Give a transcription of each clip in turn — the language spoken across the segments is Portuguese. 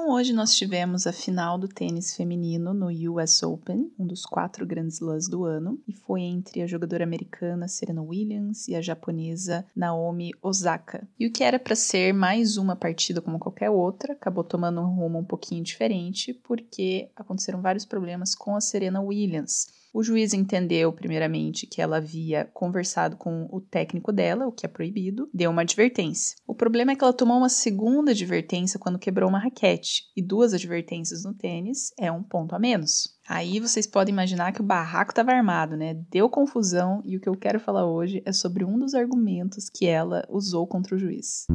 Então, hoje nós tivemos a final do tênis feminino no US Open, um dos quatro grandes lãs do ano, e foi entre a jogadora americana Serena Williams e a japonesa Naomi Osaka. E o que era para ser mais uma partida como qualquer outra, acabou tomando um rumo um pouquinho diferente, porque aconteceram vários problemas com a Serena Williams. O juiz entendeu, primeiramente, que ela havia conversado com o técnico dela, o que é proibido, deu uma advertência. O problema é que ela tomou uma segunda advertência quando quebrou uma raquete, e duas advertências no tênis é um ponto a menos. Aí vocês podem imaginar que o barraco estava armado, né? Deu confusão, e o que eu quero falar hoje é sobre um dos argumentos que ela usou contra o juiz.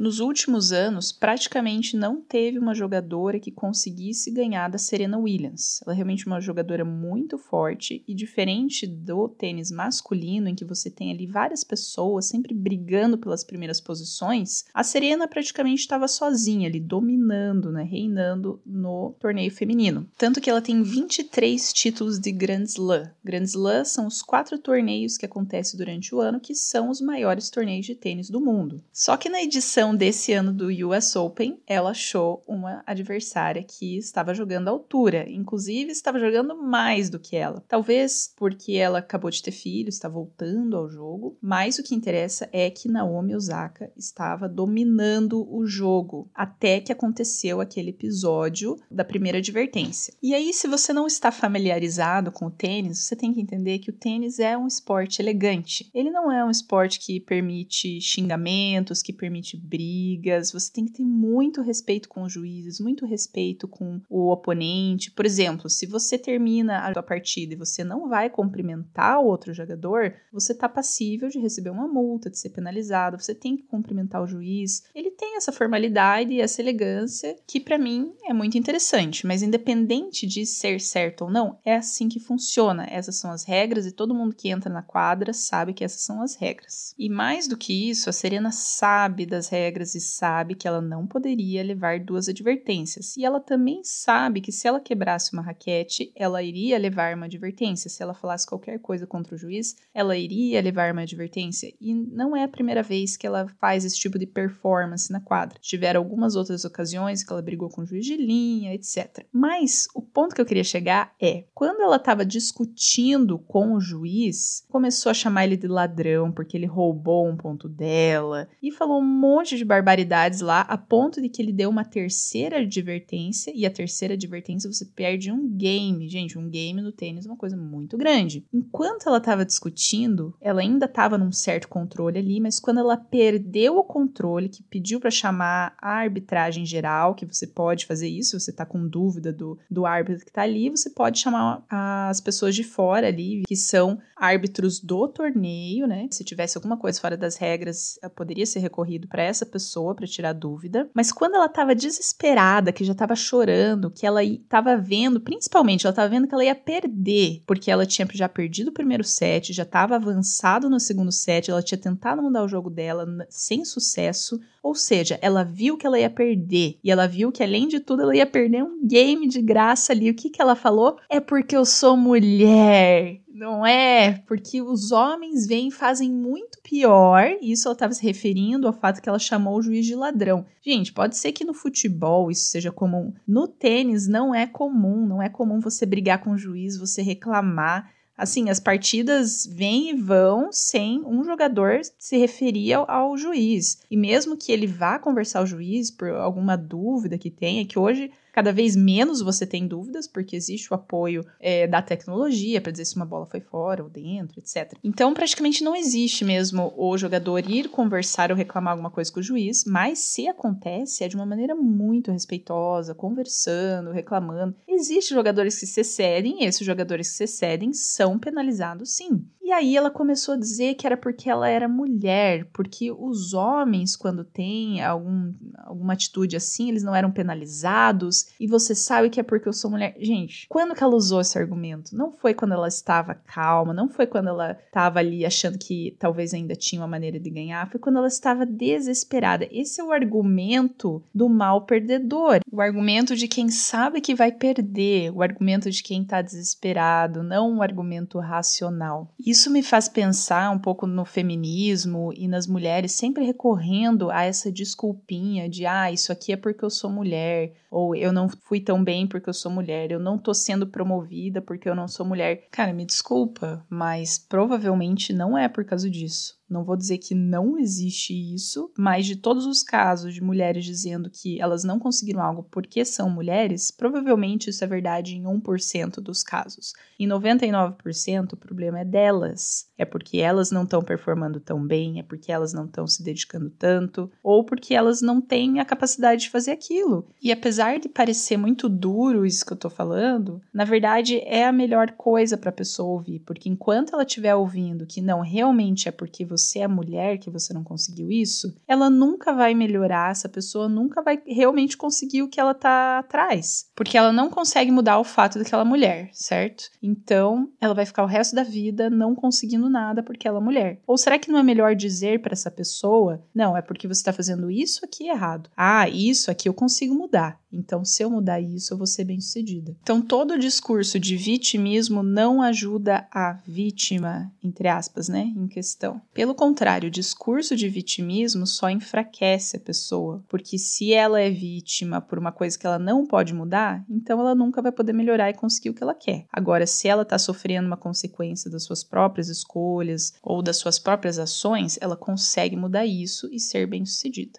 Nos últimos anos, praticamente não teve uma jogadora que conseguisse ganhar da Serena Williams. Ela é realmente uma jogadora muito forte e diferente do tênis masculino, em que você tem ali várias pessoas sempre brigando pelas primeiras posições, a Serena praticamente estava sozinha ali, dominando, né, reinando no torneio feminino. Tanto que ela tem 23 títulos de Grand Slam. Grand Slam são os quatro torneios que acontecem durante o ano, que são os maiores torneios de tênis do mundo. Só que na edição edição desse ano do US Open, ela achou uma adversária que estava jogando à altura, inclusive estava jogando mais do que ela. Talvez porque ela acabou de ter filho, está voltando ao jogo, mas o que interessa é que Naomi Osaka estava dominando o jogo até que aconteceu aquele episódio da primeira advertência. E aí, se você não está familiarizado com o tênis, você tem que entender que o tênis é um esporte elegante. Ele não é um esporte que permite xingamentos, que permite brigas brigas, você tem que ter muito respeito com os juízes, muito respeito com o oponente. Por exemplo, se você termina a sua partida e você não vai cumprimentar o outro jogador, você está passível de receber uma multa, de ser penalizado, você tem que cumprimentar o juiz. Ele tem essa formalidade e essa elegância que para mim é muito interessante, mas independente de ser certo ou não, é assim que funciona. Essas são as regras e todo mundo que entra na quadra sabe que essas são as regras. E mais do que isso, a Serena sabe das regras regras e sabe que ela não poderia levar duas advertências. E ela também sabe que se ela quebrasse uma raquete, ela iria levar uma advertência. Se ela falasse qualquer coisa contra o juiz, ela iria levar uma advertência. E não é a primeira vez que ela faz esse tipo de performance na quadra. Tiveram algumas outras ocasiões que ela brigou com o juiz de linha, etc. Mas o ponto que eu queria chegar é, quando ela estava discutindo com o juiz, começou a chamar ele de ladrão porque ele roubou um ponto dela e falou um monte de de barbaridades lá, a ponto de que ele deu uma terceira advertência, e a terceira advertência você perde um game. Gente, um game no tênis é uma coisa muito grande. Enquanto ela estava discutindo, ela ainda estava num certo controle ali, mas quando ela perdeu o controle, que pediu para chamar a arbitragem geral, que você pode fazer isso, você está com dúvida do, do árbitro que está ali, você pode chamar as pessoas de fora ali, que são árbitros do torneio, né? Se tivesse alguma coisa fora das regras, poderia ser recorrido para essa pessoa para tirar dúvida. Mas quando ela estava desesperada, que já estava chorando, que ela estava vendo, principalmente, ela estava vendo que ela ia perder, porque ela tinha já perdido o primeiro set, já estava avançado no segundo set, ela tinha tentado mudar o jogo dela sem sucesso. Ou seja, ela viu que ela ia perder. E ela viu que, além de tudo, ela ia perder um game de graça ali. O que, que ela falou? É porque eu sou mulher. Não é, porque os homens vêm e fazem muito pior. Isso ela estava se referindo ao fato que ela chamou o juiz de ladrão. Gente, pode ser que no futebol isso seja comum. No tênis não é comum, não é comum você brigar com o juiz, você reclamar assim, as partidas vêm e vão sem um jogador se referir ao, ao, juiz. E mesmo que ele vá conversar ao juiz por alguma dúvida que tenha, que hoje Cada vez menos você tem dúvidas, porque existe o apoio é, da tecnologia para dizer se uma bola foi fora ou dentro, etc. Então, praticamente não existe mesmo o jogador ir conversar ou reclamar alguma coisa com o juiz, mas se acontece, é de uma maneira muito respeitosa, conversando, reclamando. Existem jogadores que se cedem, e esses jogadores que se cedem são penalizados sim. E aí ela começou a dizer que era porque ela era mulher, porque os homens, quando têm algum, alguma atitude assim, eles não eram penalizados, e você sabe que é porque eu sou mulher. Gente, quando que ela usou esse argumento? Não foi quando ela estava calma, não foi quando ela estava ali achando que talvez ainda tinha uma maneira de ganhar, foi quando ela estava desesperada. Esse é o argumento do mal perdedor, o argumento de quem sabe que vai perder, o argumento de quem está desesperado, não um argumento racional. Isso me faz pensar um pouco no feminismo e nas mulheres sempre recorrendo a essa desculpinha de ah, isso aqui é porque eu sou mulher, ou eu não fui tão bem porque eu sou mulher, eu não tô sendo promovida porque eu não sou mulher. Cara, me desculpa, mas provavelmente não é por causa disso. Não vou dizer que não existe isso, mas de todos os casos de mulheres dizendo que elas não conseguiram algo porque são mulheres, provavelmente isso é verdade em 1% dos casos. Em 99% o problema é delas. É porque elas não estão performando tão bem, é porque elas não estão se dedicando tanto, ou porque elas não têm a capacidade de fazer aquilo. E apesar de parecer muito duro isso que eu tô falando, na verdade é a melhor coisa para a pessoa ouvir, porque enquanto ela estiver ouvindo que não realmente é porque você você é mulher, que você não conseguiu isso, ela nunca vai melhorar, essa pessoa nunca vai realmente conseguir o que ela tá atrás. Porque ela não consegue mudar o fato daquela mulher, certo? Então, ela vai ficar o resto da vida não conseguindo nada porque ela é mulher. Ou será que não é melhor dizer para essa pessoa: não, é porque você tá fazendo isso aqui errado. Ah, isso aqui eu consigo mudar. Então, se eu mudar isso, eu vou ser bem-sucedida. Então, todo o discurso de vitimismo não ajuda a vítima, entre aspas, né, em questão. Pelo contrário, o discurso de vitimismo só enfraquece a pessoa, porque se ela é vítima por uma coisa que ela não pode mudar, então ela nunca vai poder melhorar e conseguir o que ela quer. Agora, se ela está sofrendo uma consequência das suas próprias escolhas ou das suas próprias ações, ela consegue mudar isso e ser bem-sucedida.